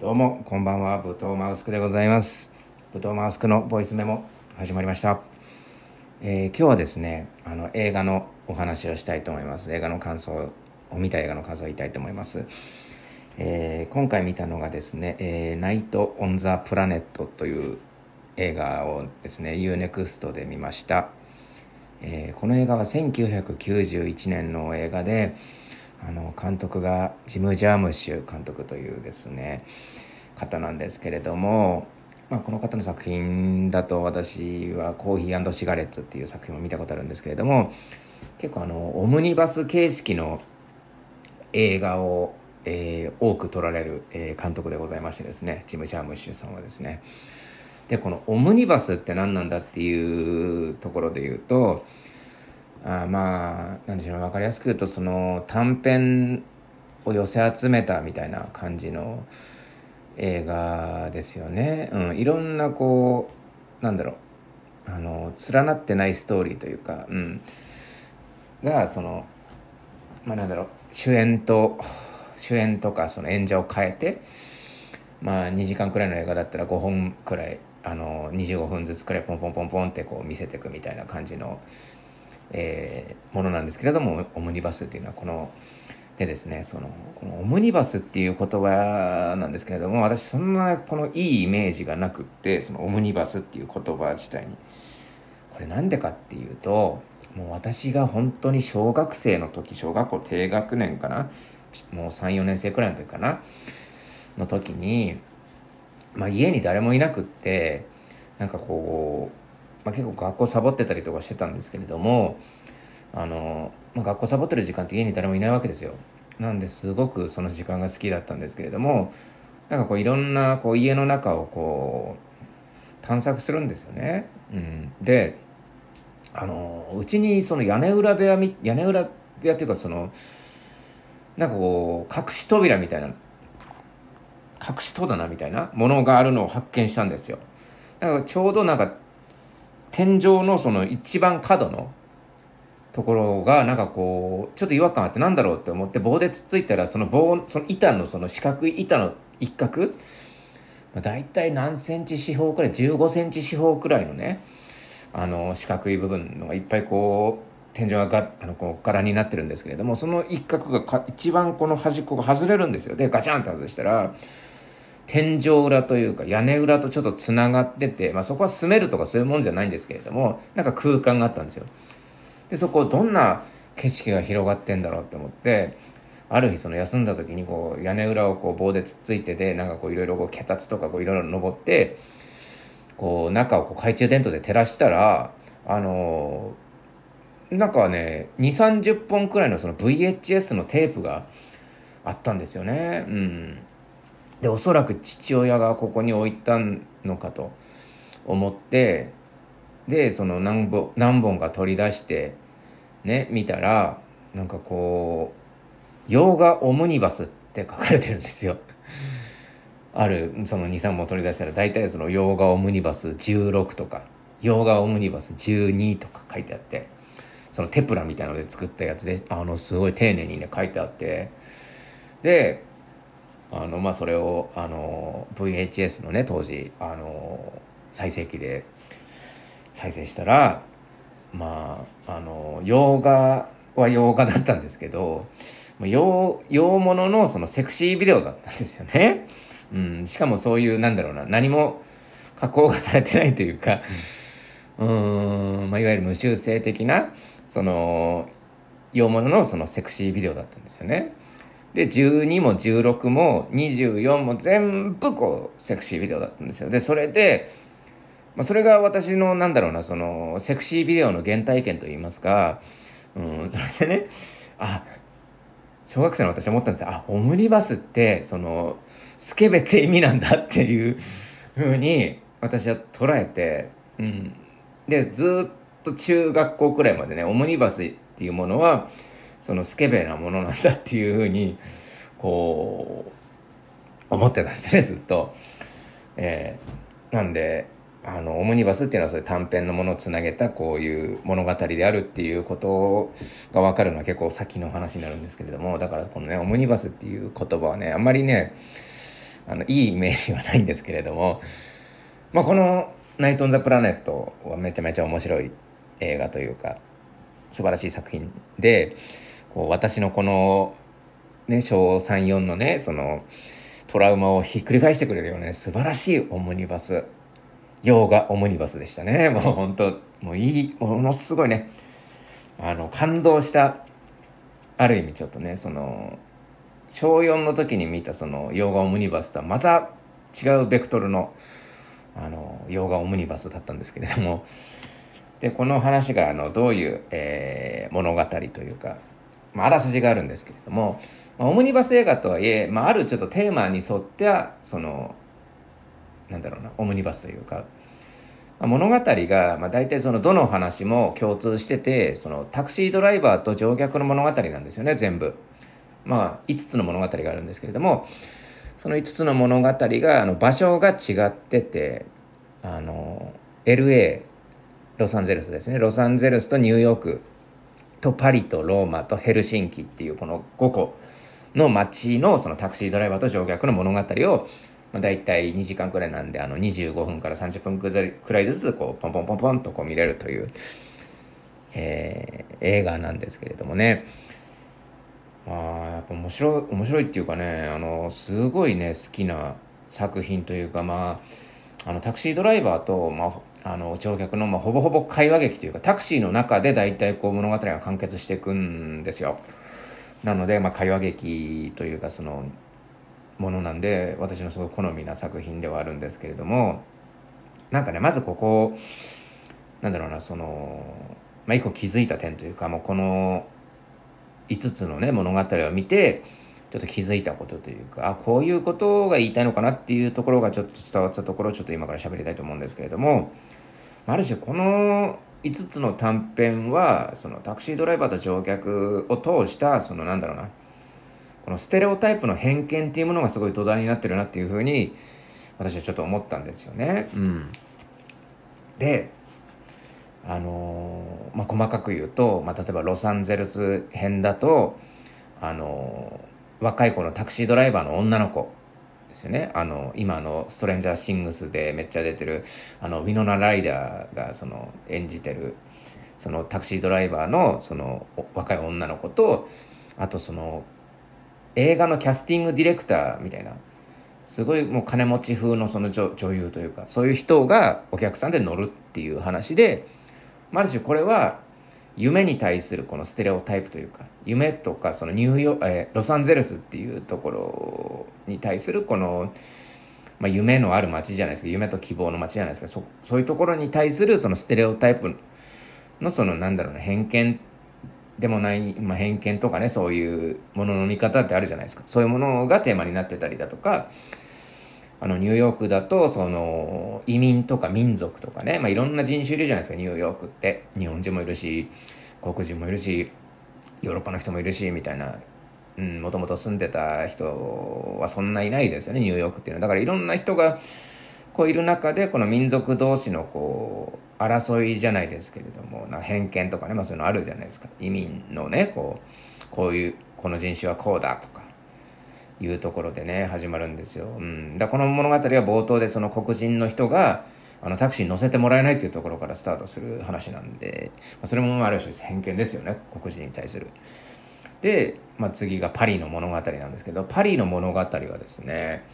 どうもこんばんは武藤マウスクでございます。武藤マウスクのボイスメモ始まりました、えー今日はですねあの映画のお話をしたいと思います。映画の感想を見た映画の感想を言いたいと思います、えー今回見たのがですね、えーナイト・オン・ザ・プラネットという映画をですね UNEXT で見ました、えこの映画は1991年の映画であの監督がジム・ジャームッシュ監督というですね方なんですけれども、まあ、この方の作品だと私は「コーヒーシガレッツ」っていう作品も見たことあるんですけれども結構あのオムニバス形式の映画を、えー多く撮られる、えー監督でございましてですねジム・ジャームッシュさんはですね。でこのオムニバスって何なんだっていうところで言うとあまあなんでしょう分かりやすく言うとその短編を寄せ集めたみたいな感じの映画ですよね。うん、いろんなこうなんだろう。あの連なってないストーリーというか、うん、がそのまあなんだろう。主演と主演とかその演者を変えてまあ2時間くらいの映画だったら5本くらいあの25分ずつくらいポンポンポンポンってこう見せていくみたいな感じの、えーものなんですけれどもオムニバスっていうのはこのでですね。そのこのオムニバスっていう言葉なんですけれども私そんなこのいいイメージがなくってそのオムニバスっていう言葉自体に。これなんでかっていうともう私が本当に小学生の時小学校低学年かなもう34年生くらいの時かなの時に、まあ、家に誰もいなくってなんかこう、まあ、結構学校サボってたりとかしてたんですけれどもあの、まあ、学校サボってる時間って家に誰もいないわけですよ。なんですごくその時間が好きだったんですけれどもなんかこういろんなこう家の中をこう探索するんですよね。うん、であのうちにその屋根裏部屋み屋根裏部屋っていうかそのなんかこう隠し扉みたいな隠し戸棚みたいなものがあるのを発見したんですよ。なんかちょうどなんか天井のその一番角のところがなんかこうちょっと違和感あってなんだろうって思って棒でつっついたらその棒その板のその四角い板の一角、まあ、大体何センチ四方くらい15センチ四方くらいのねあの四角い部分のがいっぱいこう天井ががあのこう柄になってるんですけれどもその一角がか一番この端っこが外れるんですよ。でガチャンって外したら天井裏というか屋根裏とちょっとつながってて、まあ、そこは住めるとかそういうもんじゃないんですけれどもなんか空間があったんですよ。でそこどんな景色が広がってんだろうって思ってある日その休んだ時にこう屋根裏をこう棒でつっついてでなんかこういろいろこう脚立とかこういろいろ登ってこう中をこう懐中電灯で照らしたらあのなんかね2 3 0本くらいのその VHS のテープがあったんですよね。うん、でおそらく父親がここに置いたのかと思ってでその何本何本か取り出してね見たらなんかこう「洋画オムニバス」って書かれてるんですよ。あるその23本取り出したら大体その洋画オムニバス16とか洋画オムニバス12とか書いてあってそのテプラみたいなので作ったやつであのすごい丁寧にね書いてあってであのまあそれをあの VHS のね当時あの再生機で再生したらまああの洋画は洋画だったんですけど洋洋物のそのセクシービデオだったんですよね。うん、しかもそういうなんだろうな何も加工がされてないというかうーん、まあ、いわゆる無修正的なその洋物のそのセクシービデオだったんですよね。で12も16も24も全部こうセクシービデオだったんですよ。でそれで、まあ、それが私のなんだろうなそのセクシービデオの原体験といいますか、うん、それでねあ小学生の私は思ったんですあオムニバスってそのスケベって意味なんだっていうふうに私は捉えて、うん、でずっと中学校くらいまでねオムニバスっていうものはそのスケベなものなんだっていうふうにこう思ってたんですねずっと。えーなんであのオムニバスっていうのはそういう短編のものをつなげたこういう物語であるっていうことが分かるのは結構先の話になるんですけれどもだからこのねオムニバスっていう言葉はねあんまりねあのいいイメージはないんですけれども、まあ、この「ナイト・オン・ザ・プラネット」はめちゃめちゃ面白い映画というか素晴らしい作品でこう私のこの、ね、小34のねそのトラウマをひっくり返してくれるようね素晴らしいオムニバス。洋画オムニバスでしたね。もう本当もういいものすごいね。あの感動したある意味ちょっとねその小4の時に見たその洋画オムニバスとはまた違うベクトルのあの洋画オムニバスだったんですけれども。でこの話があのどういう、えー、物語というか、まあ、あらすじがあるんですけれども、まあ、オムニバス映画とはいえ、まあ、あるちょっとテーマに沿ってはそのなんだろうなオムニバスというか、まあ、物語が、まあ、大体そのどの話も共通しててそのタクシードライバーと乗客の物語なんですよね全部。まあ、5つの物語があるんですけれどもその5つの物語があの場所が違っててあの LA ロサンゼルスですねロサンゼルスとニューヨークとパリとローマとヘルシンキっていうこの5個の街のそのタクシードライバーと乗客の物語を、まあ、大体2時間くらいなんであの25分から30分くらいずつこうポンポンポンポンとこう見れるという、えー、映画なんですけれどもね。まあやっぱ面白い面白いっていうかねあのすごいね好きな作品というかまああのタクシードライバーと、まあ、あの乗客の、まあ、ほぼほぼ会話劇というかタクシーの中で大体こう物語が完結していくんですよ。なので、まあ、会話劇というかそのものなんで私のすごい好みな作品ではあるんですけれどもなんかねまずここなんだろうなその、まあ、一個気づいた点というかもうこの5つのね物語を見てちょっと気づいたことというかあこういうことが言いたいのかなっていうところがちょっと伝わったところをちょっと今から喋りたいと思うんですけれどもある種この5つの短編はそのタクシードライバーと乗客を通したそのなんだろうなこのステレオタイプの偏見っていうものがすごい土台になってるなっていうふうに私はちょっと思ったんですよね。うん、であのまあ、細かく言うと、まあ、例えばロサンゼルス編だと、あの若い子のタクシードライバーの女の子ですよね。あの今の「ストレンジャー・シングス」でめっちゃ出てるあのウィノナ・ライダーがその演じてるそのタクシードライバーのその若い女の子とあとその映画のキャスティングディレクターみたいなすごいもう金持ち風のその女優というかそういう人がお客さんで乗るっていう話である種これは夢に対するこのステレオタイプというか夢とかそのニューヨー、え、ロサンゼルスっていうところに対するこの、まあ、夢のある街じゃないですか夢と希望の街じゃないですかそそういうところに対するそのステレオタイプのそのなんだろうな偏見でもない、まあ、偏見とかねそういうものの見方ってあるじゃないですか。そういうものがテーマになってたりだとかあのニューヨークだとその移民とか民族とかね、まあ、いろんな人種いるじゃないですかニューヨークって。日本人もいるし黒人もいるしヨーロッパの人もいるしみたいな。もともと住んでた人はそんないないですよねニューヨークっていうのは。だからいろんな人がこういる中でこの民族同士のこう争いじゃないですけれどもな偏見とかね、まあ、そういうのあるじゃないですか。移民のねこうこういうこの人種はこうだとか。いうところでね始まるんですよ。うん、だこの物語は冒頭でその黒人の人があのタクシーに乗せてもらえないっていうところからスタートする話なんで、まあ、それもある種偏見ですよね。黒人に対する。で、まあ、次がパリの物語なんですけどパリの物語はですね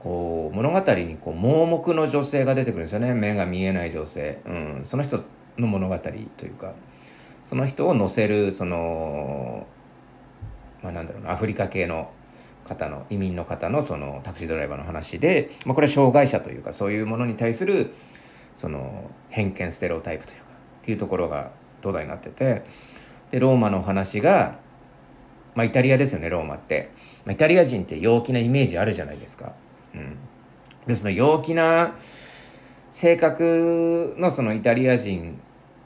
こう物語にこう盲目の女性が出てくるんですよね。目が見えない女性、うん、その人の物語というかその人を乗せるそのまあなんだろうなアフリカ系の方の移民の方のそのタクシードライバーの話で、まあ、これは障害者というかそういうものに対するその偏見ステレオタイプというかっていうところが土台になっててでローマの話が、まあ、イタリアですよねローマって、まあ、イタリア人って陽気なイメージあるじゃないですか。うん、でその陽気な性格のそのイタリア人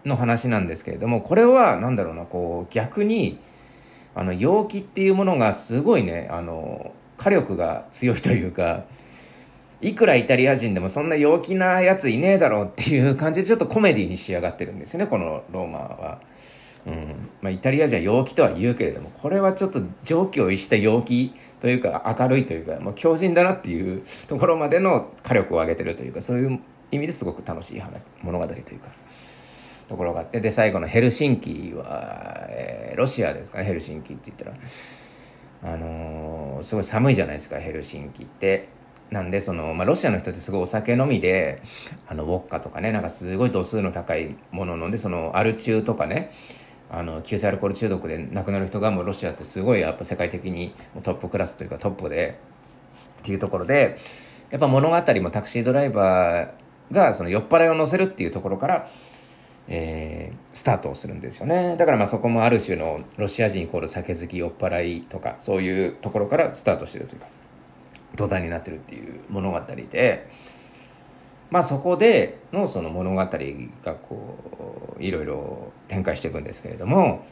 の話なんですけれどもこれは何だろうなこう逆にあの陽気っていうものがすごいねあの火力が強いというかいくらイタリア人でもそんな陽気なやついねえだろうっていう感じでちょっとコメディに仕上がってるんですよねこのローマは。うんまあ、イタリアじゃ陽気とは言うけれどもこれはちょっと常軌を逸した陽気というか明るいというかもう強靭だなっていうところまでの火力を上げてるというかそういう意味ですごく楽しい物語というかところがあってで最後のヘルシンキは、えー、ロシアですかねヘルシンキって言ったらあのー、すごい寒いじゃないですかヘルシンキって。なんでその、まあ、ロシアの人ってすごいお酒飲みであのウォッカとかねなんかすごい度数の高いもの飲んでそのアル中とかねあの急性アルコール中毒で亡くなる人がもうロシアってすごいやっぱ世界的にトップクラスというかトップでっていうところでやっぱ物語もタクシードライバーがその酔っ払いを乗せるっていうところから、えー、スタートをするんですよね。だからまあそこもある種のロシア人イコール酒好き酔っ払いとかそういうところからスタートしてるというか土台になってるっていう物語でまあそこでのその物語がこういろいろ展開していくんですけれども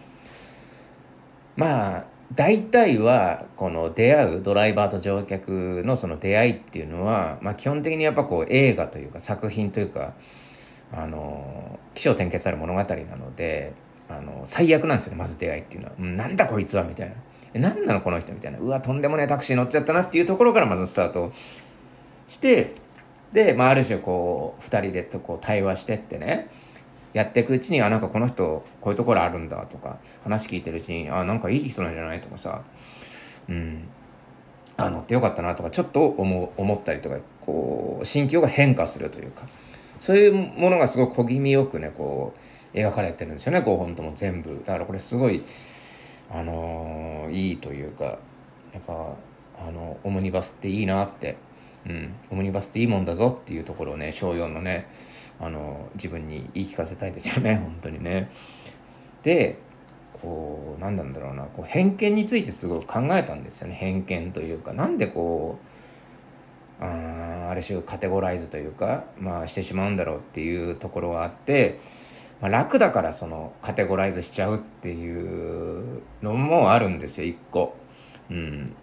まあ大体はこの出会うドライバーと乗客のその出会いっていうのは、まあ、基本的にやっぱこう映画というか作品というかあの起承転結ある物語なのであの最悪なんですよねまず出会いっていうのは「なんだこいつは」みたいな「何なのこの人」みたいな「うわとんでもねえタクシー乗っちゃったな」っていうところからまずスタートしてで、まあ、ある種こう2人でとこう対話してってねやっていくうちにあなんかこの人こういうところあるんだとか話聞いてるうちにあなんかいい人なんじゃないとかさうんあ乗ってよかったなとかちょっと思思ったりとかこう心境が変化するというか。そういうものがすごく小気味よくねこう描かれてるんですよね5本とも全部。だからこれすごいあのー、いいというかやっぱあのオムニバスっていいなって。うん。オムニバスっていいもんだぞっていうところをね小4のねあの自分に言い聞かせたいですよね本当にね。でこう何なんだろうなこう偏見についてすごく考えたんですよね偏見というか。なんでこうあある種カテゴライズというか、まあ、してしまうんだろうっていうところがあって、まあ、楽だからそのカテゴライズしちゃうっていうのもあるんですよ一個。うん。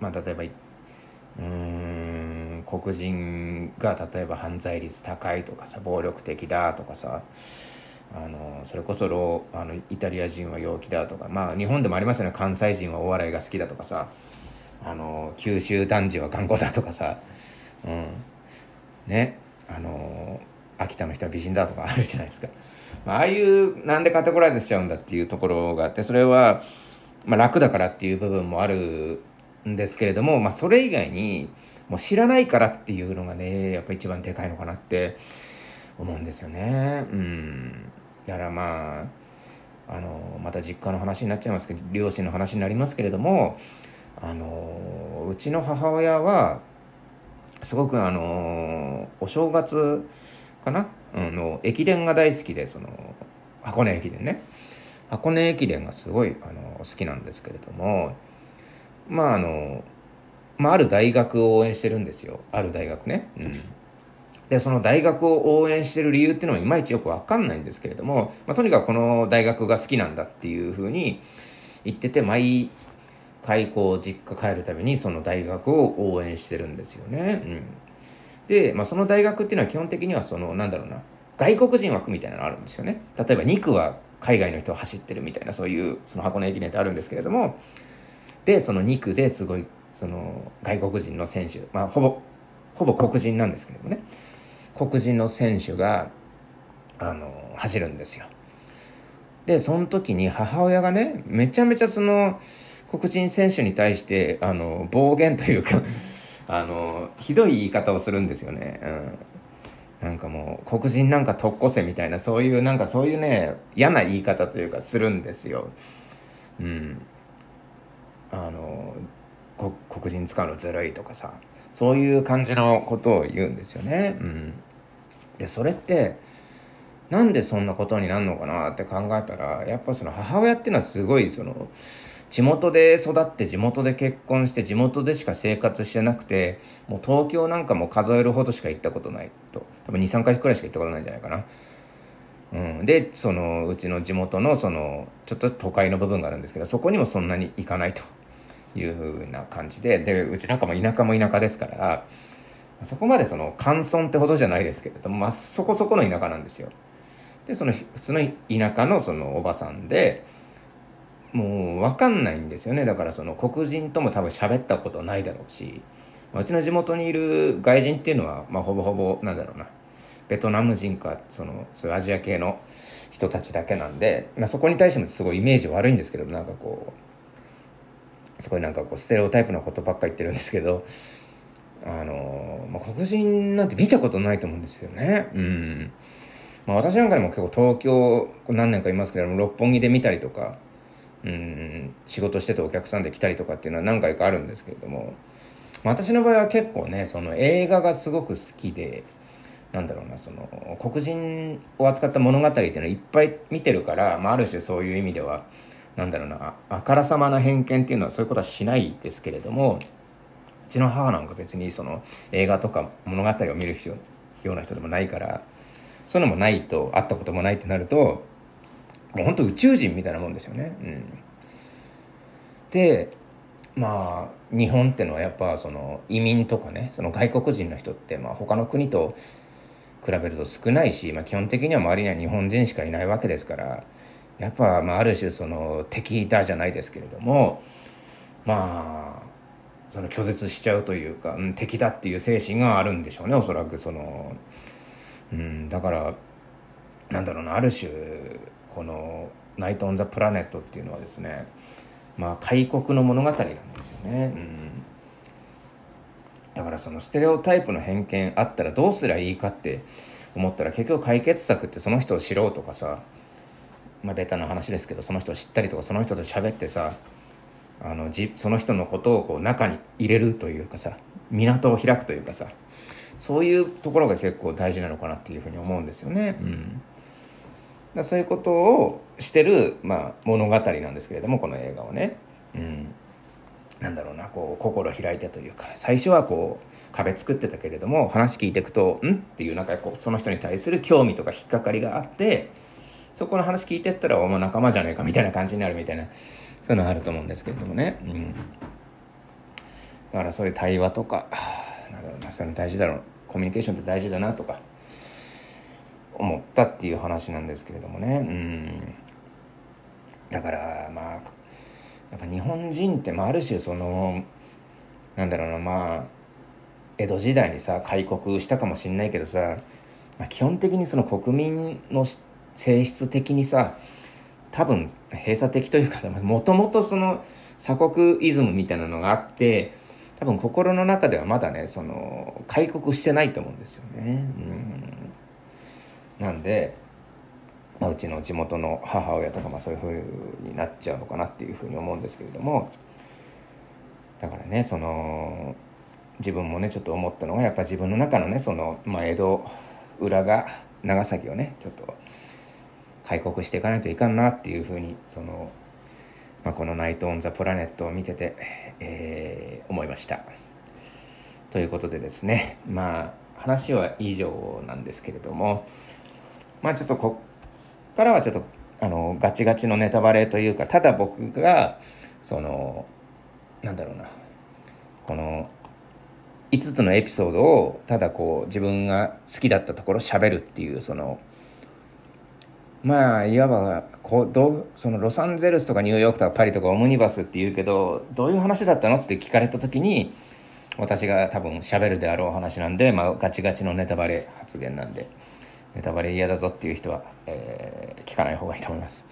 まあ、例えばうん黒人が例えば犯罪率高いとかさ暴力的だとかさあのそれこそロあのイタリア人は陽気だとかまあ日本でもありますよね。関西人はお笑いが好きだとかさ。あの九州男児は頑固だとかさ、うん、ね。あの秋田の人は美人だとか あるじゃないですか、まあ、あいうなんでカテゴライズしちゃうんだっていうところがあってそれは、まあ、楽だからっていう部分もあるんですけれども、まあ、それ以外にもう知らないからっていうのがねやっぱ一番でかいのかなって思うんですよね。うん、だからまああのまた実家の話になっちゃいますけど両親の話になりますけれどもあのうちの母親はすごくあのお正月かな、うん、の駅伝が大好きでその箱根駅伝ね。箱根駅伝がすごいあの好きなんですけれどもまああの、まあ、ある大学を応援してるんですよ。ある大学ね。うん。でその大学を応援してる理由っていうのはいまいちよく分かんないんですけれども、まあ、とにかくこの大学が好きなんだっていうふうに言ってて毎回こう実家帰るたびにその大学を応援してるんですよね。うん、で、まあ、その大学っていうのは基本的にはそのなんだろうな外国人枠みたいなのあるんですよね。例えば2区は海外の人が走ってるみたいなそういうその箱根駅伝ってあるんですけれどもでその2区ですごいその外国人の選手まあほぼほぼ黒人なんですけれどもね黒人の選手があの走るんですよ。でその時に母親がねめちゃめちゃその黒人選手に対してあの暴言というか あのひどい言い方をするんですよね。うん、なんかもう黒人なんか特攻せみたいなそういうなんかそういうね嫌な言い方というかするんですよ。うん、あの黒人使うのずるいとかさそういう感じのことを言うんですよね。うん、でそれってなんでそんなことになるのかなって考えたらやっぱその母親っていうのはすごいその地元で育って地元で結婚して地元でしか生活してなくてもう東京なんかも数えるほどしか行ったことないと多分23回くらいしか行ったことないんじゃないかな。うん、でそのうちの地元のそのちょっと都会の部分があるんですけどそこにもそんなに行かないと。いうふうな感じででうちなんかも田舎も田舎ですからそこまでその乾村ってほどじゃないですけれども、まあ、そこそこの田舎なんですよ。でその普通の田舎のそのおばさんでもう分かんないんですよね。だからその黒人とも多分喋ったことないだろうし。うちの地元にいる外人っていうのは、まあ、ほぼほぼなんだろうな。ベトナム人かそのそういうアジア系の人たちだけなんで、まあ、そこに対してもすごいイメージ悪いんですけどなんかこうすごいなんかこうステレオタイプなことばっか言ってるんですけどあの、まあ、黒人なんて見たことないと思うんですよね。うん。まあ、私なんかでも結構東京何年かいますけど六本木で見たりとかうん仕事しててお客さんで来たりとかっていうのは何回かあるんですけれども私の場合は結構ねその映画がすごく好きでなんだろうなその黒人を扱った物語っていうのをいっぱい見てるから、まあ、ある種そういう意味ではなんだろうなあからさまな偏見っていうのはそういうことはしないですけれどもうちの母なんか別にその映画とか物語を見るような人でもないからそういうのもないと会ったこともないってなるともう本当宇宙人みたいなもんですよね。うん、でまあ日本ってのはやっぱその移民とかねその外国人の人ってまあ他の国と比べると少ないし、まあ、基本的には周りには日本人しかいないわけですからやっぱまあある種その敵だじゃないですけれどもまあその拒絶しちゃうというか、うん、敵だっていう精神があるんでしょうねおそらくその、うん、だからなんだろうなある種この「ナイト・オン・ザ・プラネット」っていうのはですねまあ開国の物語なんですよね。うんだからそのステレオタイプの偏見あったらどうすりゃいいかって思ったら結局解決策ってその人を知ろうとかさまあベタな話ですけどその人を知ったりとかその人と喋ってさあのじその人のことをこう中に入れるというかさ港を開くというかさそういうところが結構大事なのかなっていうふうに思うんですよね。うん、だそういうことをしてる、まあ、物語なんですけれどもこの映画はね。うん、なんだろうなこう心開いてというか最初はこう壁作ってたけれども話聞いていくと「ん?」っていうなんかこうその人に対する興味とか引っかかりがあってそこの話聞いてったら「お前仲間じゃねえか」みたいな感じになるみたいなそういうのあると思うんですけれどもね。うん、だからそういう対話とかなんだろうなそういうの大事だろうコミュニケーションって大事だなとか思ったっていう話なんですけれどもね。うんだからまあやっぱ日本人って、まあ、ある種そのなんだろうなまあ江戸時代にさ開国したかもしんないけどさ、まあ、基本的にその国民の性質的にさ多分閉鎖的というかさもともとその鎖国イズムみたいなのがあって多分心の中ではまだねその開国してないと思うんですよね。うんなんで、まあ、うちの地元の母親とかまあそういうふうになっちゃうのかなっていうふうに思うんですけれどもだからねその自分もねちょっと思ったのがやっぱ自分の中のねその、まあ、江戸浦賀長崎をねちょっと開国していかないといかんなっていうふうにその、まあ、この「ナイト・オン・ザ・プラネット」を見てて、えー、思いました。ということでですねまあ話は以上なんですけれどもまあちょっとこっからはちょっとあのガチガチのネタバレというかただ僕がそのなんだろうなこの5つのエピソードをただこう自分が好きだったところ喋るっていうそのまあいわばこうどうそのロサンゼルスとかニューヨークとかパリとかオムニバスって言うけどどういう話だったのって聞かれた時に私が多分喋るであろう話なんで、まあ、ガチガチのネタバレ発言なんで。ネタバレ嫌だぞっていう人は、えー、聞かない方がいいと思います。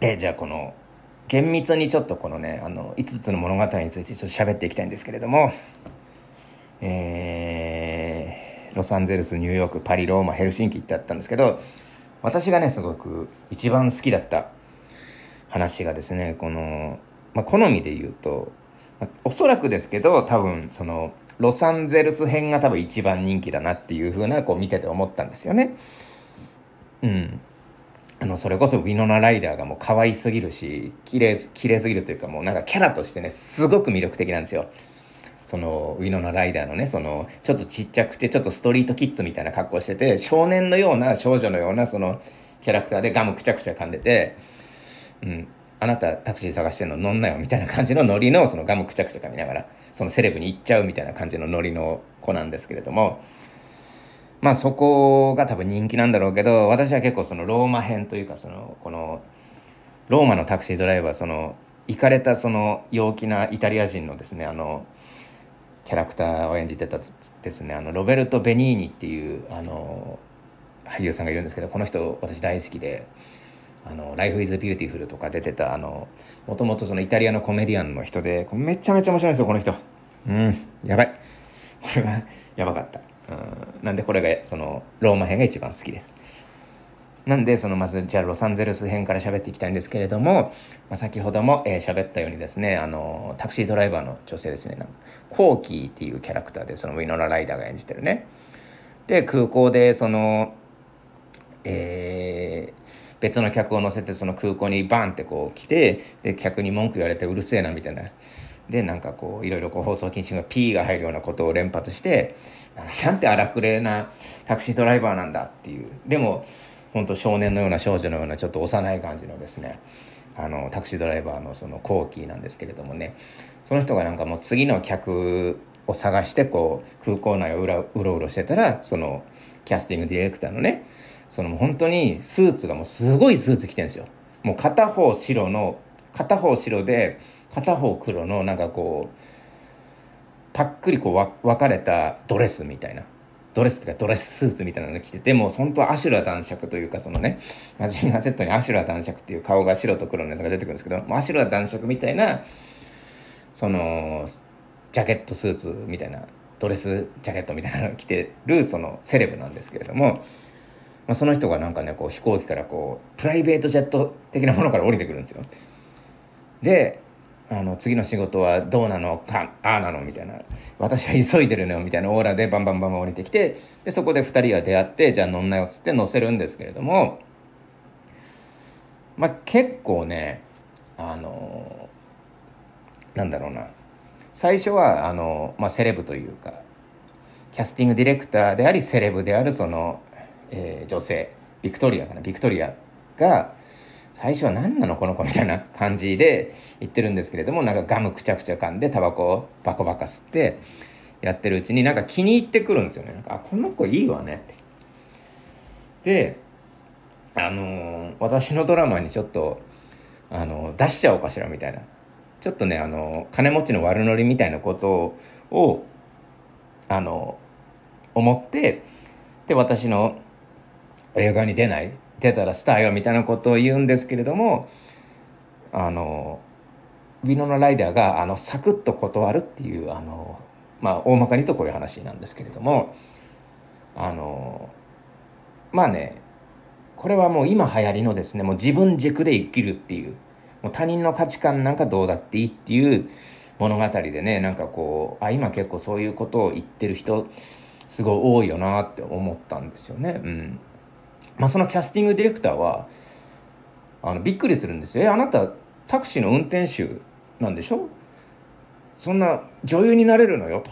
でじゃあこの厳密にちょっとこのねあの5つの物語についてちょっと喋っていきたいんですけれどもえー、ロサンゼルスニューヨークパリローマヘルシンキってあったんですけど私がねすごく一番好きだった話がですねこの、まあ、好みで言うと、まあ、おそらくですけど多分そのロサンゼルス編が多分一番人気だなっていう風なこう見てて思ったんですよね。うん。あのそれこそウィノナ・ライダーがもう可愛すぎるし綺麗綺麗すぎるというかもうなんかキャラとしてねすごく魅力的なんですよ。そのウィノナ・ライダーのねそのちょっとちっちゃくてちょっとストリートキッズみたいな格好してて少年のような少女のようなそのキャラクターでガムくちゃくちゃ噛んでて、うん、あなたタクシー探してんの乗んなよみたいな感じのノリのそのガムくちゃくちゃ噛みながらそのセレブに行っちゃうみたいな感じのノリの子なんですけれどもまあそこが多分人気なんだろうけど私は結構そのローマ編というかそのこのローマのタクシードライバーその行かれたその陽気なイタリア人のですねあのキャラクターを演じてたですねあのロベルト・ベニーニっていうあの俳優さんがいるんですけどこの人私大好きで「あの Life is Beautiful」とか出てたもともとそのイタリアのコメディアンの人でめちゃめちゃ面白いんですよこの人。うんやばい。これはやばかった。うんなんでこれがそのローマ編が一番好きです。なんでそのまずじゃあロサンゼルス編から喋っていきたいんですけれども、まあ、先ほども喋、えー、ったようにですねあのタクシードライバーの女性ですねなんかコーキーっていうキャラクターでそのウィノラ・ライダーが演じてるね。で空港でそのえー、別の客を乗せてその空港にバンってこう来てで客に文句言われてうるせえなみたいな。でなんかこういろいろこう放送禁止が P が入るようなことを連発してなんて荒くれなタクシードライバーなんだっていう。でも本当少年のような少女のようなちょっと幼い感じのですねあのタクシードライバーのそのコーキーなんですけれどもね。その人がなんかもう次の客を探してこう空港内をうらうろうろしてたらそのキャスティングディレクターのねその本当にスーツがもうすごいスーツ着てるんですよ。もう片方白の片方白で片方黒のなんかこうパックリこう分かれたドレスみたいなドレスとかドレススーツみたいなの着ててもう本当はアシュラ男爵というかそのねマジンガー Z にアシュラ男爵っていう顔が白と黒のやつが出てくるんですけどもうアシュラ男爵みたいなそのジャケットスーツみたいなドレスジャケットみたいなの着てるそのセレブなんですけれども、まあ、その人がなんかねこう飛行機からこうプライベートジェット的なものから降りてくるんですよ。であの次の仕事はどうなのかああなのみたいな。私は急いでるのよみたいな。オーラでバンバンバンバン降りてきてでそこで2人は出会ってじゃあ乗んなよっつって乗せるんですけれどもまあ結構ねあのなんだろうな。最初はあの、まあ、セレブというかキャスティングディレクターでありセレブであるその、えー、女性ビクトリアかなビクトリアが最初は何なのこの子みたいな感じで言ってるんですけれどもなんかガムくちゃくちゃ噛んでタバコをバコバカ吸ってやってるうちになんか気に入ってくるんですよね。なんかあこの子いいわねであのー、私のドラマにちょっとあのー、出しちゃおうかしらみたいな。ちょっとねあのー、金持ちの悪ノリみたいなことをあの思ってで私の映画に出ない？出たらスターよみたいなことを言うんですけれどもあのウィノナ・ライダーがあのサクッと断るっていうあのまあ大まかにとこういう話なんですけれどもあのまあねこれはもう今流行りのですねもう自分軸で生きるっていうもう他人の価値観なんかどうだっていいっていう物語でねなんかこうあ今結構そういうことを言ってる人すごい多いよなって思ったんですよね。うんまあ、そのキャスティングディレクターはあのびっくりするんですよ。えあなたタクシーの運転手なんでしょ？そんな女優になれるのよと。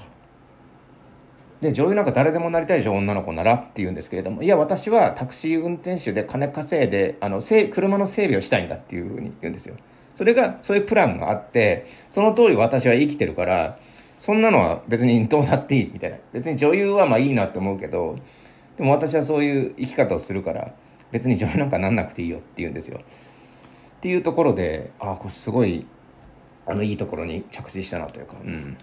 で女優なんか誰でもなりたいでしょ？女の子ならって言うんですけれどもいや私はタクシー運転手で金稼いであの車の整備をしたいんだっていうふうに言うんですよ。それがそういうプランがあってその通り私は生きてるからそんなのは別にどうだっていいみたいな別に女優はまあいいなって思うけどでも私はそういう生き方をするから別に女優なんかなんなくていいよって言うんですよ。っていうところでああこれすごいあのいいところに着地したなというか、うん、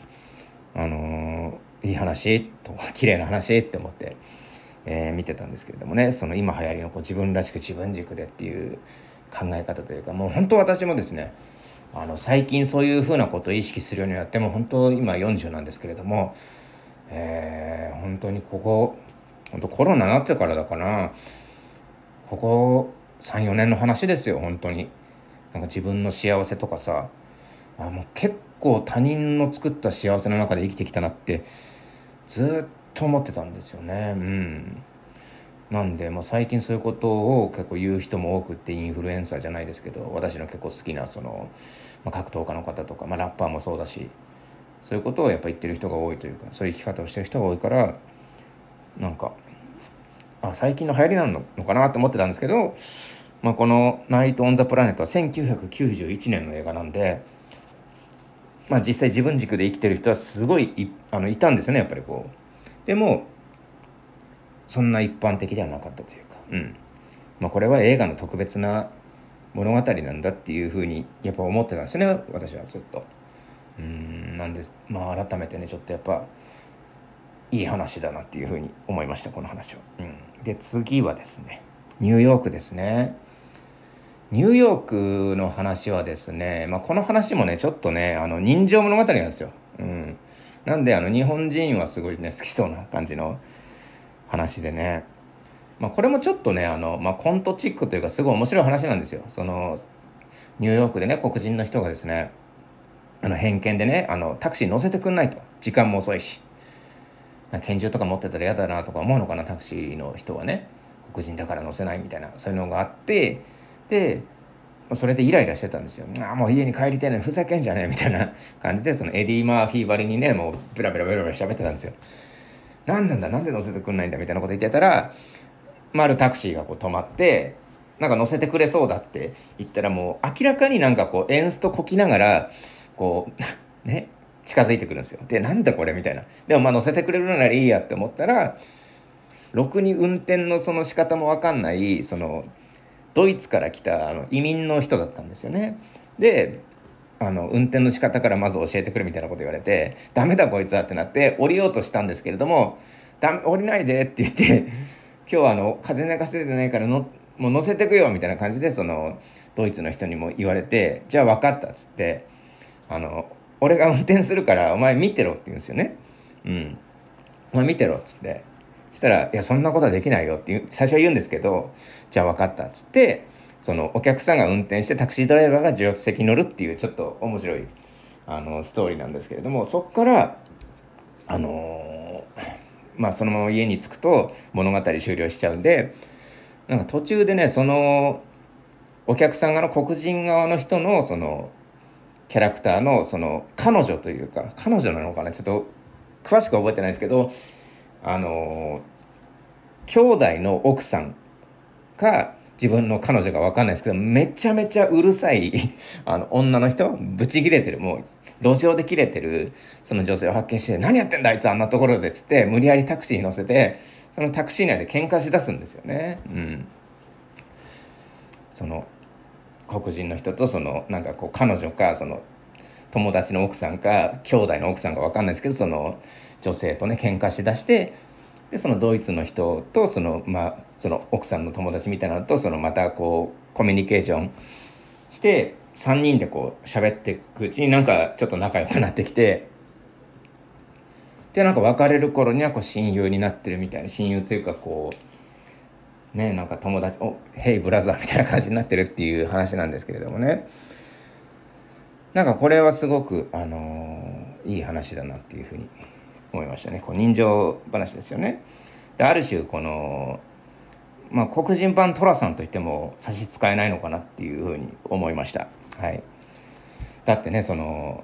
あのー、いい話と綺麗な話って思って、えー、見てたんですけれどもねその今流行りのこう自分らしく自分軸でっていう考え方というかもう本当私もですねあの最近そういうふうなことを意識するようになっても本当今40なんですけれども、えー、本当にここ本当コロナになってからだかな。ここ34年の話ですよ本当に。なんか自分の幸せとかさあもう結構他人の作った幸せの中で生きてきたなってずっと思ってたんですよね。うん。なんで、まあ、最近そういうことを結構言う人も多くってインフルエンサーじゃないですけど私の結構好きなその、まあ、格闘家の方とか、まあ、ラッパーもそうだしそういうことをやっぱ言ってる人が多いというかそういう生き方をしてる人が多いからなんかあ最近の流行りなのかなと思ってたんですけど、まあ、この「ナイト・オン・ザ・プラネット」は1991年の映画なんで、まあ、実際自分軸で生きてる人はすごいいあのいたんですよねやっぱりこう。でもそんな一般的ではなかったというか、うんまあ、これは映画の特別な物語なんだっていうふうにやっぱ思ってたんですね私はずっと。うんなんでまあ改めてねちょっとやっぱいい話だなっていうふうに思いましたこの話は。うん、で次はですねニューヨークですね。ニューヨークの話はですね、まあ、この話もねちょっとねあの人情物語なんですよ。うん、なんであの日本人はすごいね好きそうな感じの話でね、まあ、これもちょっとねあの、まあ、コントチックというかすごい面白い話なんですよ。そのニューヨークでね黒人の人がですねあの偏見でねあのタクシー乗せてくんないと時間も遅いし拳銃とか持ってたら嫌だなとか思うのかなタクシーの人はね黒人だから乗せないみたいなそういうのがあってでそれでイライラしてたんですよ。あもう家に帰りたいのにふざけんじゃねえみたいな 感じでそのエディ・マーフィーばりにねもうベラベラベラベラ喋ってたんですよ。何なんだなんで乗せてくんないんだみたいなこと言ってたら、まあ、あるタクシーがこう止まってなんか乗せてくれそうだって言ったらもう明らかになんかこうエンストこきながらこう ね近づいてくるんですよ。でなんだこれみたいな。でもまあ乗せてくれるならいいやって思ったらろくに運転のその仕方も分かんないそのドイツから来たあの移民の人だったんですよね。であの運転の仕方からまず教えてくれみたいなこと言われて「ダメだこいつは」ってなって降りようとしたんですけれども「ダメ降りないで」って言って「今日はあの風寝かせてないからのもう乗せてくよ」みたいな感じでそのドイツの人にも言われて「じゃあ分かった」っつってあの「俺が運転するからお前見てろ」って言うんですよね。うん、お前見てろっつってしたら「いやそんなことはできないよ」って最初は言うんですけど「じゃあ分かった」っつってそのお客さんが運転してタクシードライバーが助手席に乗るっていうちょっと面白いあのストーリーなんですけれどもそこからあのー、まあそのまま家に着くと物語終了しちゃうんでなんか途中でねそのお客さん側の黒人側の人のそのキャラクターのその彼女というか彼女なのかな？ちょっと詳しく覚えてないですけどあの兄弟の奥さんか自分の彼女が分かんないですけどめちゃめちゃうるさい あの女の人？ブチギレてる。もう路上で切れてるその女性を発見して「何やってんだあいつあんなところで」っつって無理やりタクシーに乗せてそのタクシー内で喧嘩しだすんですよね。うん、その黒人の人とそのなんかこう彼女かその友達の奥さんか兄弟の奥さんか分かんないですけどその女性とね喧嘩しだしてでそのドイツの人とその,、まあ、その奥さんの友達みたいなのとそのまたこうコミュニケーションして3人でこう喋っていくうちになんかちょっと仲良くなってきてでなんか別れる頃にはこう親友になってるみたいな親友というかこうねなんか友達「おヘイブラザー」みたいな感じになってるっていう話なんですけれどもねなんかこれはすごくあのー、いい話だなっていうふうに思いましたねこう人情話ですよね。である種この、まあ、黒人版寅さんといっても差し支えないのかなっていうふうに思いました。はい、だってねその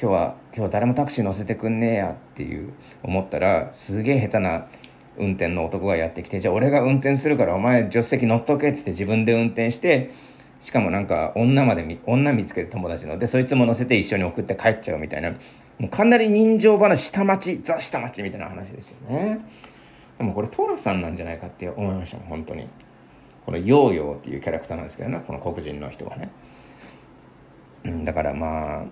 今日は今日誰もタクシー乗せてくんねえやっていう思ったらすげえ下手な運転の男がやってきてじゃあ俺が運転するからお前助手席乗っとけっつって自分で運転してしかもなんか女まで女見つける友達のでそいつも乗せて一緒に送って帰っちゃうみたいなもうかなり人情話下町ザ下町みたいな話ですよね。でもこれトラさんなんじゃないかって思いました本当に。このヨーヨーっていうキャラクターなんですけどねこの黒人の人はね、うん、だからまあ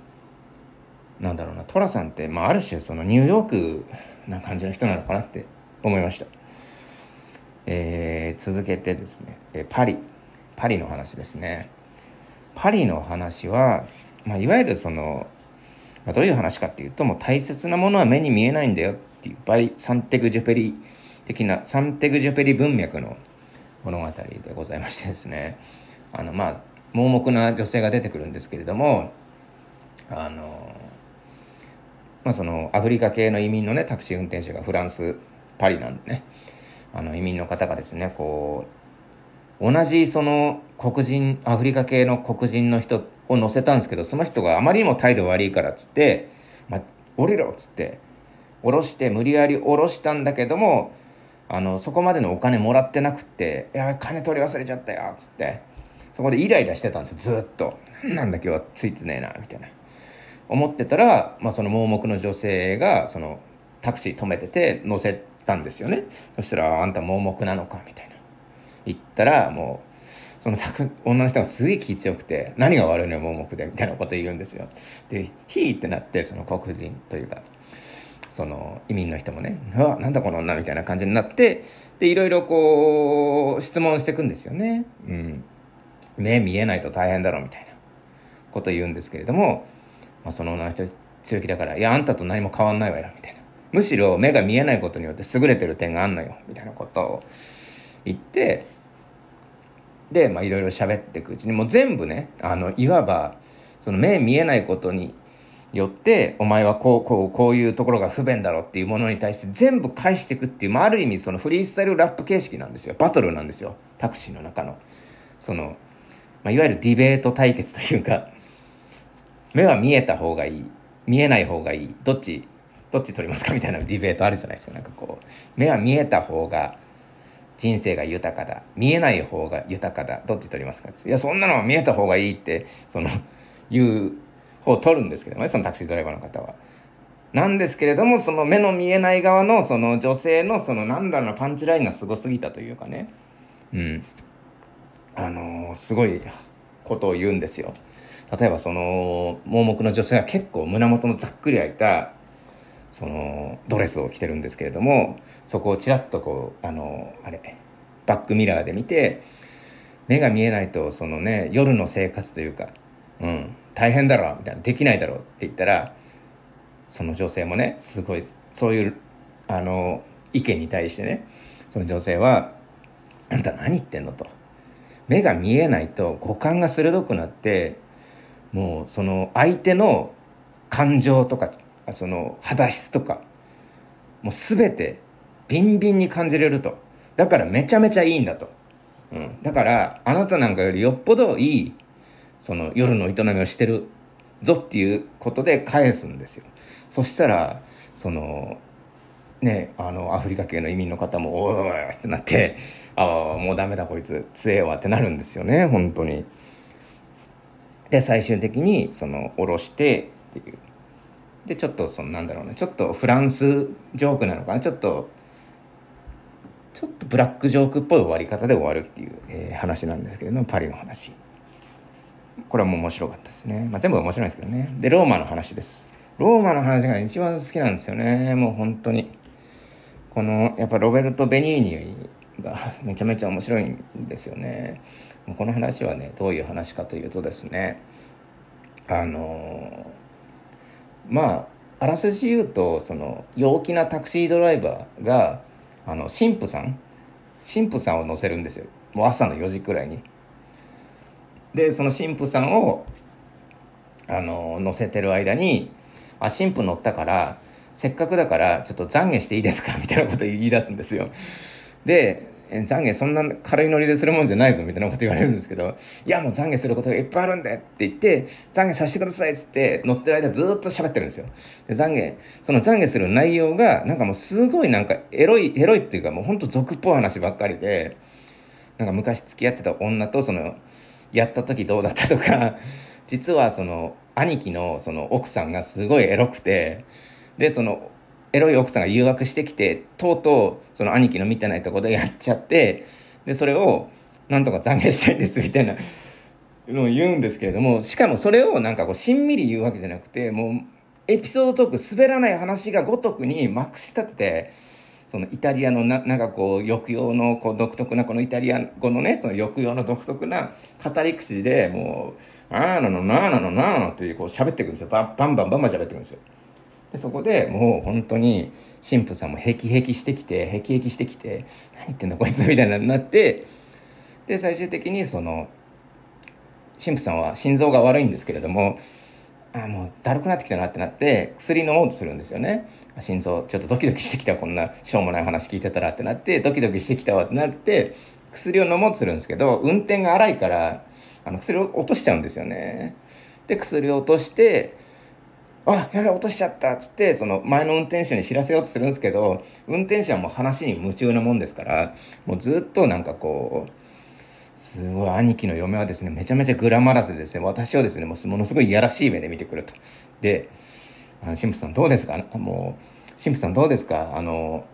なんだろうな寅さんって、まあ、ある種そのニューヨークな感じの人なのかなって思いました、えー、続けてですね、えパリ。パリの話ですね。パリの話は、まあ、いわゆるそのまあ、どういう話かっていうともう大切なものは目に見えないんだよっていうバイ・サンテグ・ジュペリ的なサンテグ・ジュペリ文脈の物語でございましてですね。あのまあ盲目な女性が出てくるんですけれどもあのまあそのアフリカ系の移民のねタクシー運転手がフランスパリなんでねあの移民の方がですねこう同じその黒人アフリカ系の黒人の人を乗せたんですけどその人があまりにも態度悪いからっつって「まあ、降りろ」っつって降ろして無理やり降ろしたんだけどもあのそこまでのお金もらってなくって「や金取り忘れちゃったよ」っつってそこでイライラしてたんですよずっと「何なんだ今日はついてねえな」みたいな思ってたら、まあ、その盲目の女性がそのタクシー止めてて乗せたんですよね。そしたら「あんた盲目なのか」みたいな。言ったらもうその女の人がすげえ気強くて「何が悪いのよ盲目で」みたいなこと言うんですよ。で「ひーってなってその黒人というかその移民の人もね「うわなんだこの女」みたいな感じになってでいろいろこう質問していくんですよね。うん、目見えないと大変だろみたいな。こと言うんですけれども、まあ、その女の人強気だから「いやあんたと何も変わんないわよ」みたいな。むしろ目が見えないことによって優れてる点があんのよみたいなことを言ってでまあいろいろ喋っていくうちにもう全部ねあのいわばその目見えないことによってお前はこうこうこういうところが不便だろっていうものに対して全部返していくっていう、まあ、ある意味そのフリースタイルラップ形式なんですよ。バトルなんですよ。タクシーの中の。その、まあ、いわゆるディベート対決というか目は見えた方がいい見えない方がいいどっちどっち取りますかみたいなディベートあるじゃないですか。なんかこう目は見えた方が人生が豊かだ。見えない方が豊かだ。どっち取りますかいやそんなのは見えた方がいいってその言う方を取るんですけどねそのタクシードライバーの方は。なんですけれどもその目の見えない側のその女性のそのなんだろうなパンチラインがすごすぎたというかね。うん。あのー、すごいことを言うんですよ。例えばその盲目の女性は結構胸元のざっくり開いたそのドレスを着てるんですけれどもそこをちらっとこうあのあれバックミラーで見て目が見えないとそのね夜の生活というか、うん、大変だろみたいなできないだろうって言ったらその女性もねすごいそういうあの意見に対してねその女性は「あんた何言ってんの?」と。目が見えないと五感が鋭くなってもうその相手の感情とかその肌質とかもう全てビンビンに感じれると。だからめちゃめちゃいいんだと、うん、だからあなたなんかよりよっぽどいいその夜の営みをしてるぞっていうことで返すんですよ。そしたらそのねあのアフリカ系の移民の方も「おいおい」ってなって「ああもうダメだこいつ強えわ」ってなるんですよね本当に。で最終的にその下ろしてっていう。でちょっとそのなんだろうね。ちょっとフランスジョークなのかな。ちょっとちょっとブラックジョークっぽい終わり方で終わるっていう、えー、話なんですけれどもパリの話。これはもう面白かったですね、まあ、全部面白いですけどね。でローマの話です。ローマの話が一番好きなんですよね。もう本当に。このやっぱロベルト・ベニーニがめちゃめちゃ面白いんですよね。この話はねどういう話かというとですね。あのまああらすじ言うとその陽気なタクシードライバーがあの神父さん神父さんを乗せるんですよもう朝の4時くらいに。でその神父さんをあの乗せてる間に「あ神父乗ったからせっかくだからちょっと懺悔していいですか?」みたいなこと言い出すんですよ。で懺悔そんな軽いノリでするもんじゃないぞみたいなこと言われるんですけどいやもう懺悔することがいっぱいあるんでって言って懺悔させてくださいっつって乗ってる間ずっと喋ってるんですよ。で懺悔その懺悔する内容がなんかもうすごいなんかエロいエロいっていうかもうほんと俗っぽい話ばっかりでなんか昔付き合ってた女とそのやった時どうだったとか実はその兄貴のその奥さんがすごいエロくてでそのエロい奥さんが誘惑してきてとうとうその兄貴の見てないとこでやっちゃってでそれをなんとか懺悔したいんですみたいなのを言うんですけれどもしかもそれをなんかこうしんみり言うわけじゃなくてもうエピソードトーク滑らない話がごとくにまくし立ててそのイタリアのななんかこう抑揚のこう独特なこのイタリア語のねその抑揚の独特な語り口でもう「あーなのなーなのなーの」っていうこう喋ってくるんですよババンバンバンバン喋ってくるんですよ。でそこでもう本当に神父さんもへきへきしてきてへきへきしてきて何言ってんだこいつみたいになってで最終的にその神父さんは心臓が悪いんですけれどもあもうだるくなってきたなってなって薬飲もうとするんですよね。心臓ちょっとドキドキしてきたこんなしょうもない話聞いてたらってなってドキドキしてきたわってなって薬を飲もうとするんですけど運転が荒いからあの薬を落としちゃうんですよね。で薬を落としてあやべ落としちゃった。っつってその前の運転手に知らせようとするんですけど運転手はもう話に夢中なもんですからもうずっとなんかこうすごい兄貴の嫁はですねめちゃめちゃグラマラスでですね私をですねもうものすごいいやらしい目で見てくると。で「神父さんどうですか？もう神父さんどうですか？あの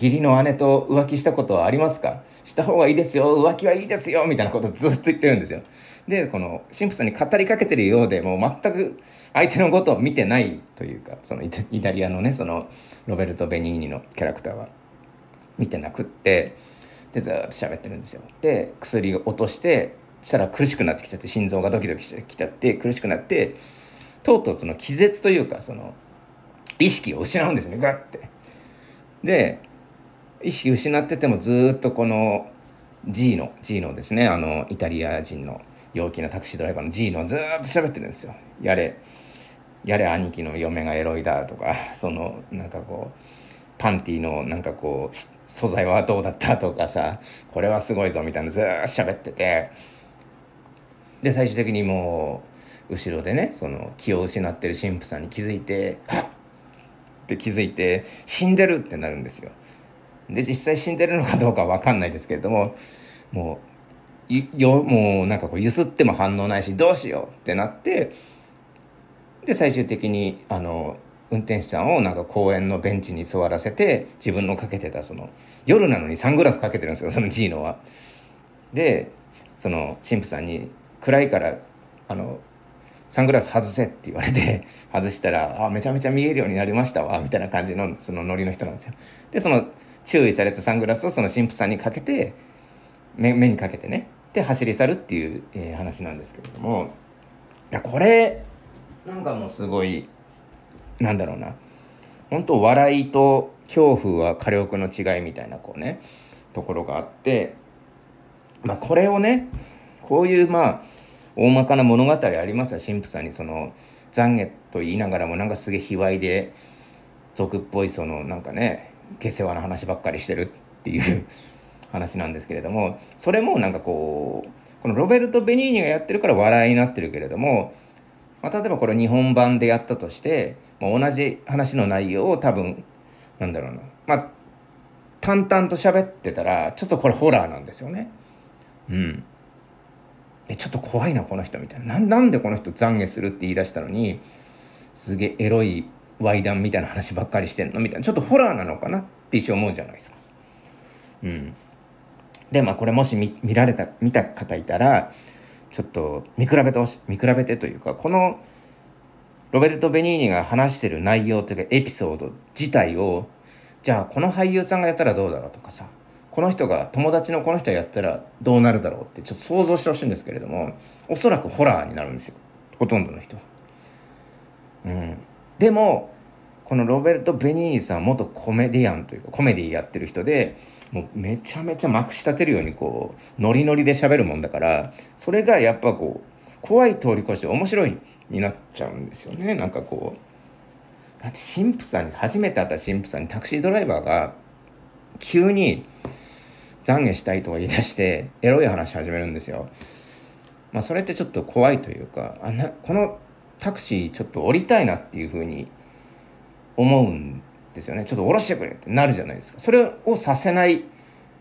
義理の姉と浮気したことはありますか？した方がいいですよ。浮気はいいですよ。みたいなことずっと言ってるんですよ。でこの神父さんに語りかけてるようでもう全く相手のことを見てないというかそのイタリアのねそのロベルト・ベニーニのキャラクターは見てなくってでずっと喋ってるんですよ。で薬を落としてしたら苦しくなってきちゃって心臓がドキドキしてきちゃって苦しくなってとうとうその気絶というかその意識を失うんですねガッて。で意識失っててもずっとこの G の G のですねあのイタリア人の陽気なタクシードライバーの G のずっと喋ってるんですよ。やれやれ兄貴の嫁がエロいだとかそのなんかこうパンティのなんかこう素材はどうだったとかさこれはすごいぞみたいなずーっと喋っててで最終的にもう後ろでねその気を失ってる神父さんに気づいてはっって気づいて死んでるってなるんですよ。で実際死んでるのかどうかは分かんないですけれどももうよもうなんかこうゆすっても反応ないしどうしようってなってで最終的にあの運転手さんをなんか公園のベンチに座らせて自分のかけてたその夜なのにサングラスかけてるんですよそのジーノは。でその神父さんに暗いからあのサングラス外せって言われて外したらあめちゃめちゃ見えるようになりましたわみたいな感じのそのノリの人なんですよ。でその注意されたサングラスをその神父さんにかけて目目にかけてね。で走り去るっていう、えー、話なんですけれども。いやこれなんかもうすごいなんだろうな。本当笑いと恐怖は火力の違いみたいなこうねところがあって。まあこれをねこういうまあ大まかな物語ありますよ。神父さんにその懺悔と言いながらもなんかすげえ卑猥で俗っぽいそのなんかね下世話な話ばっかりしてるっていう 話なんですけれどもそれもなんかこうこのロベルト・ベニーニがやってるから笑いになってるけれども、まあ、例えばこれ日本版でやったとして、まあ、同じ話の内容を多分なんだろうなまあ淡々と喋ってたらちょっとこれホラーなんですよね。うん。えちょっと怖いなこの人みたいななんでこの人懺悔するって言い出したのにすげえエロいイ談みたいな話ばっかりしてんの？みたいな。ちょっとホラーなのかなって一瞬思うじゃないですか。うん、でまあこれもし見見られた見た方いたらちょっと見比べてほしい。見比べてというかこのロベルト・ベニーニが話してる内容というかエピソード自体をじゃあこの俳優さんがやったらどうだろうとかさこの人が友達のこの人やったらどうなるだろうってちょっと想像してほしいんですけれどもおそらくホラーになるんですよ。ほとんどの人は。うん、でもこのロベルト・ベニーニさん元コメディアンというかコメディやってる人でもうめちゃめちゃまくし立てるようにこうノリノリで喋るもんだからそれがやっぱこう怖い通り越して面白いになっちゃうんですよねなんかこうだって神父さんに初めて会った神父さんにタクシードライバーが急に懺悔したいとか言い出してエロい話始めるんですよ。まあそれってちょっと怖いというかあなこのタクシーちょっと降りたいなっていうふうに思うんですよね。ちょっと降ろしてくれってなるじゃないですか。それをさせない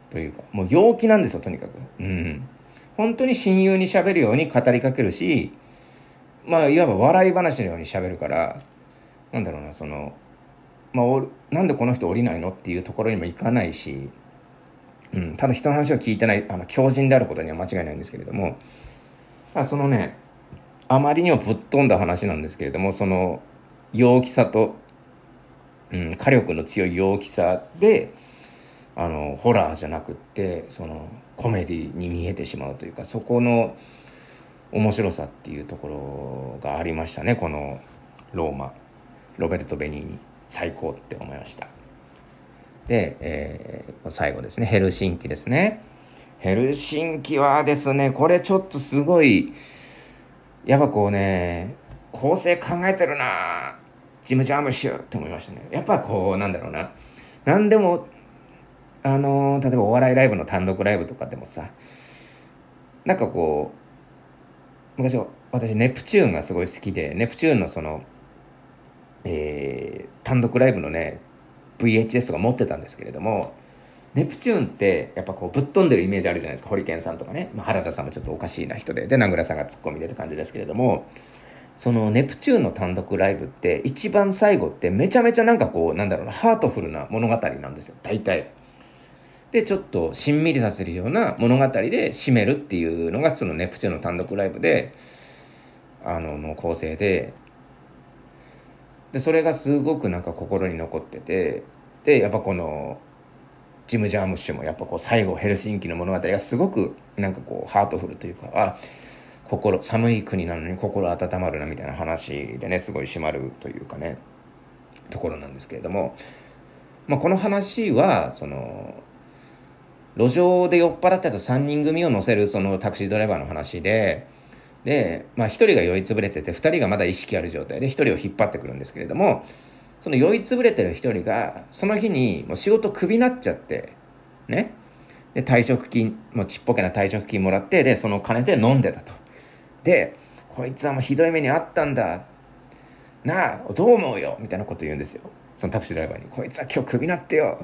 というかもう陽気なんですよとにかく。うん。本当に親友にしゃべるように語りかけるしまあいわば笑い話のようにしゃべるからなんだろうなそのまあなんでこの人降りないのっていうところにもいかないしうん、ただ人の話を聞いてないあの強靭であることには間違いないんですけれども。まあそのねあまりにもぶっ飛んだ話なんですけれどもその陽気さと、うん、火力の強い陽気さであのホラーじゃなくってそのコメディに見えてしまうというかそこの面白さっていうところがありましたねこのローマ。ロベルト・ベニーニ最高って思いました。で、えー、最後ですね。ヘルシンキですね。ヘルシンキはですねこれちょっとすごいやっぱこうね構成考えてるなジム・ジャームシュって思いましたね。やっぱこうなんだろうな。何でもあの例えばお笑いライブの単独ライブとかでもさなんかこう昔私ネプチューンがすごい好きでネプチューンのその、えー、単独ライブのね VHS とか持ってたんですけれどもネプチューンってやっぱこうぶっ飛んでるイメージあるじゃないですか。ホリケンさんとかね、まあ、原田さんもちょっとおかしいな人で。で名倉さんがツッコミでって感じですけれども。そのネプチューンの単独ライブって一番最後ってめちゃめちゃなんかこうなんだろうな。ハートフルな物語なんですよ。大体。でちょっとしんみりさせるような物語で締めるっていうのがそのネプチューンの単独ライブであのの構成で。でそれがすごくなんか心に残ってて。でやっぱこのジム・ジャームッシュもやっぱこう最後ヘルシンキの物語がすごくなんかこうハートフルというかあ心寒い国なのに心温まるなみたいな話でねすごい締まるというかねところなんですけれども、まあ、この話はその路上で酔っ払ってた3人組を乗せるそのタクシードライバーの話でで、まあ、1人が酔いつぶれてて2人がまだ意識ある状態で1人を引っ張ってくるんですけれどもその酔いつぶれてる1人がその日にもう仕事クビになっちゃってね。で退職金もうちっぽけな退職金もらってでその金で飲んでたと。でこいつはもうひどい目にあったんだ。なあどう思うよ？みたいなこと言うんですよ。そのタクシードライバーに。こいつは今日クビになってよ。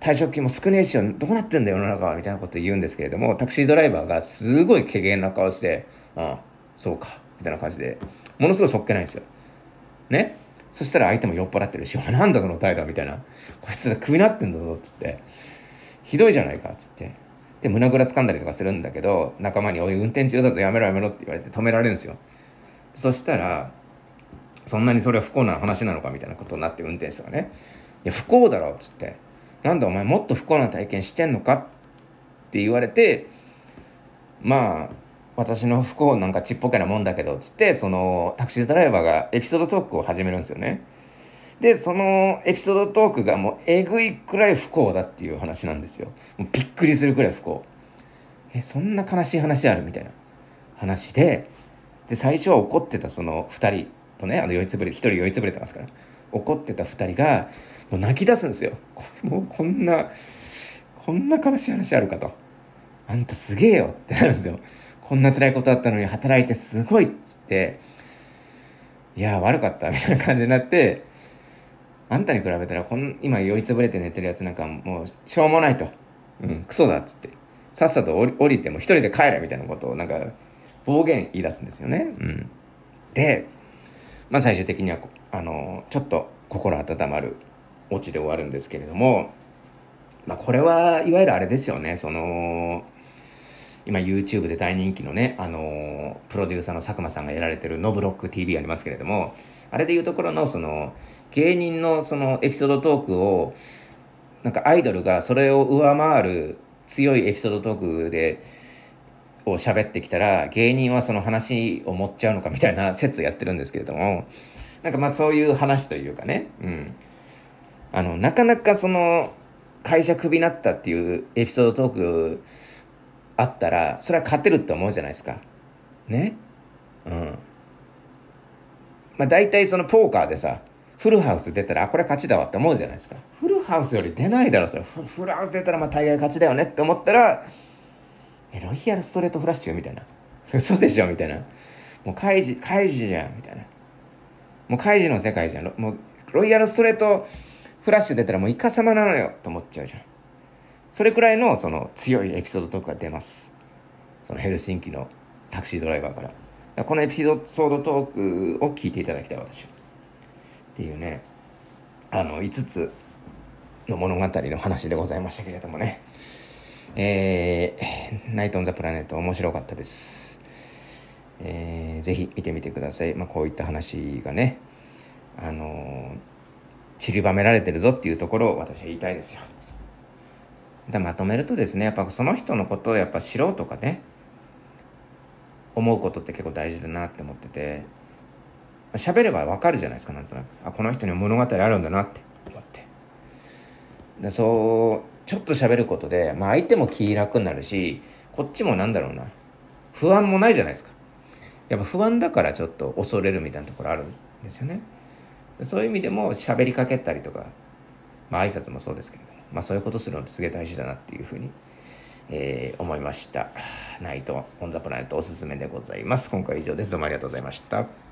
退職金も少ねえしよ。どうなってんだよ世の中は？みたいなこと言うんですけれどもタクシードライバーがすごい軽減な顔して「ああそうか」みたいな感じで。ものすごいそっけないんですよ。ね。そしたら相手も酔っ払ってるし「お前なんだその態度」みたいな「こいつクビなってんだぞ」っつって「ひどいじゃないか」っつって。で胸ぐら掴んだりとかするんだけど仲間に「おい運転中だぞやめろやめろ」って言われて止められるんですよ。そしたらそんなにそれは不幸な話なのかみたいなことになって運転手がね「いや不幸だろ」っつって「なんだお前もっと不幸な体験してんのか?」って言われてまあ私の不幸なんかちっぽけなもんだけどつってそのタクシードライバーがエピソードトークを始めるんですよね。でそのエピソードトークがもうえぐいくらい不幸だっていう話なんですよ。もうびっくりするくらい不幸。えそんな悲しい話あるみたいな話でで最初は怒ってたその2人とねあの酔いつぶれ1人酔いつぶれてますから。怒ってた2人がもう泣き出すんですよ。もうこんなこんな悲しい話あるかと。あんたすげえよってなるんですよ。こんな辛いことあったのに働いてすごいっつっていや悪かったみたいな感じになってあんたに比べたらこん今酔いつぶれて寝てるやつなんかもうしょうもないと、うん、クソだっつって。さっさと降りても一人で帰れみたいなことをなんか暴言言い出すんですよね。うん、で、まあ、最終的にはあのちょっと心温まるオチで終わるんですけれども、まあ、これはいわゆるあれですよね。その今 YouTube で大人気のね、あのプロデューサーの佐久間さんがやられてる「ノブロック TV」ありますけれどもあれでいうところのその芸人のそのエピソードトークをなんかアイドルがそれを上回る強いエピソードトークでを喋ってきたら芸人はその話を持っちゃうのかみたいな説やってるんですけれどもなんかまあそういう話というかね、うん、あのなかなかその会社クビになったっていうエピソードトークあったらそれは勝てるって思うじゃないですか。ね？うん。まあ大体そのポーカーでさフルハウス出たらあこれ勝ちだわって思うじゃないですか。フルハウスより出ないだろそれ。フルハウス出たらまあ大概勝ちだよねって思ったらえロイヤルストレートフラッシュみたいな。嘘でしょみたいな。もうカイジカイジじゃんみたいな。もうカイジの世界じゃん。もうロイヤルストレートフラッシュ出たらもうイカ様なのよと思っちゃうじゃん。それくらいのその強いエピソードトークが出ます。そのヘルシンキのタクシードライバーから。このエピソードトークを聞いていただきたい私は。っていうね。あの5つの物語の話でございましたけれどもね。えー、ナイト・オン・ザ・プラネット面白かったです、えー、ぜひ見てみてください、まあ、こういった話がねあのー、散りばめられてるぞっていうところを私は言いたいですよ。だまとめるとですねやっぱその人のことをやっぱ知ろうとかね思うことって結構大事だなって思ってて喋ればわかるじゃないですかなんとなく。あこの人には物語あるんだなって思って。でそうちょっと喋ることで、まあ、相手も気楽になるしこっちもなんだろうな不安もないじゃないですか。やっぱ不安だからちょっと恐れるみたいなところあるんですよね。そういう意味でも喋りかけたりとかまあ挨拶もそうですけど、まあ、そういうことするのってすげえ大事だなっていうふうに、えー、思いました。ナイト・オン・ザ・プラネットおすすめでございます。今回以上です。どうもありがとうございました。